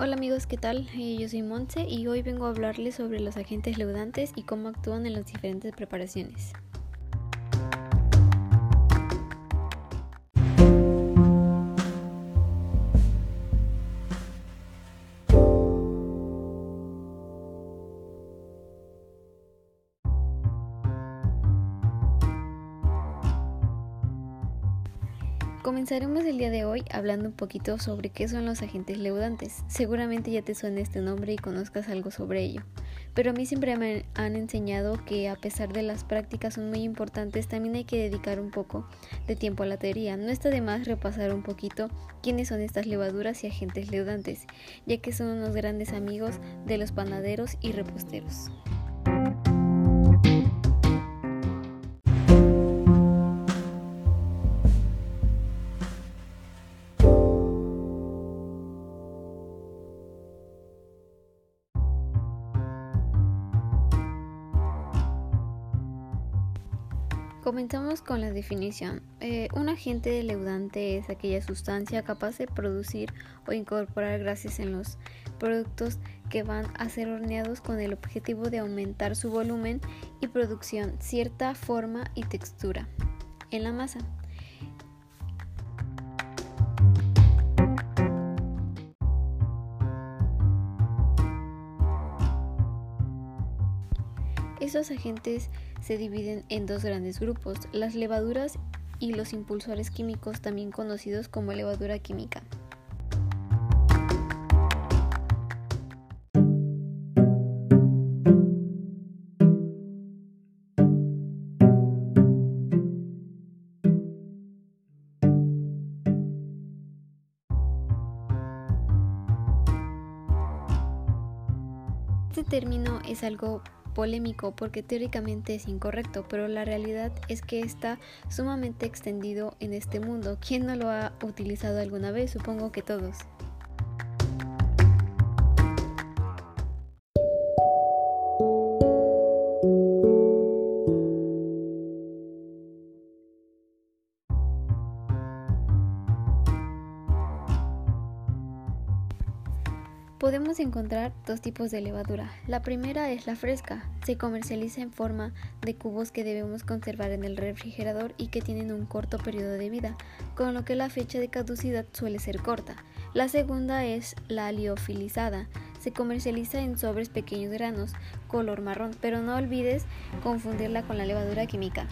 Hola amigos, ¿qué tal? Eh, yo soy Montse y hoy vengo a hablarles sobre los agentes leudantes y cómo actúan en las diferentes preparaciones. Comenzaremos el día de hoy hablando un poquito sobre qué son los agentes leudantes. Seguramente ya te suena este nombre y conozcas algo sobre ello. Pero a mí siempre me han enseñado que a pesar de las prácticas son muy importantes, también hay que dedicar un poco de tiempo a la teoría. No está de más repasar un poquito quiénes son estas levaduras y agentes leudantes, ya que son unos grandes amigos de los panaderos y reposteros. Comenzamos con la definición. Eh, un agente leudante es aquella sustancia capaz de producir o incorporar gases en los productos que van a ser horneados con el objetivo de aumentar su volumen y producción, cierta forma y textura en la masa. Estos agentes se dividen en dos grandes grupos, las levaduras y los impulsores químicos, también conocidos como levadura química. Este término es algo polémico porque teóricamente es incorrecto, pero la realidad es que está sumamente extendido en este mundo. ¿Quién no lo ha utilizado alguna vez? Supongo que todos. Podemos encontrar dos tipos de levadura. La primera es la fresca. Se comercializa en forma de cubos que debemos conservar en el refrigerador y que tienen un corto periodo de vida, con lo que la fecha de caducidad suele ser corta. La segunda es la liofilizada. Se comercializa en sobres pequeños granos, color marrón, pero no olvides confundirla con la levadura química.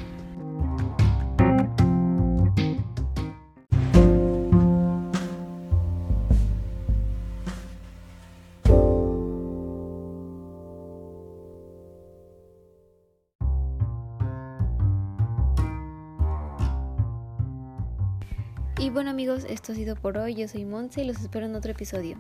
Y bueno amigos, esto ha sido por hoy. Yo soy Monse y los espero en otro episodio.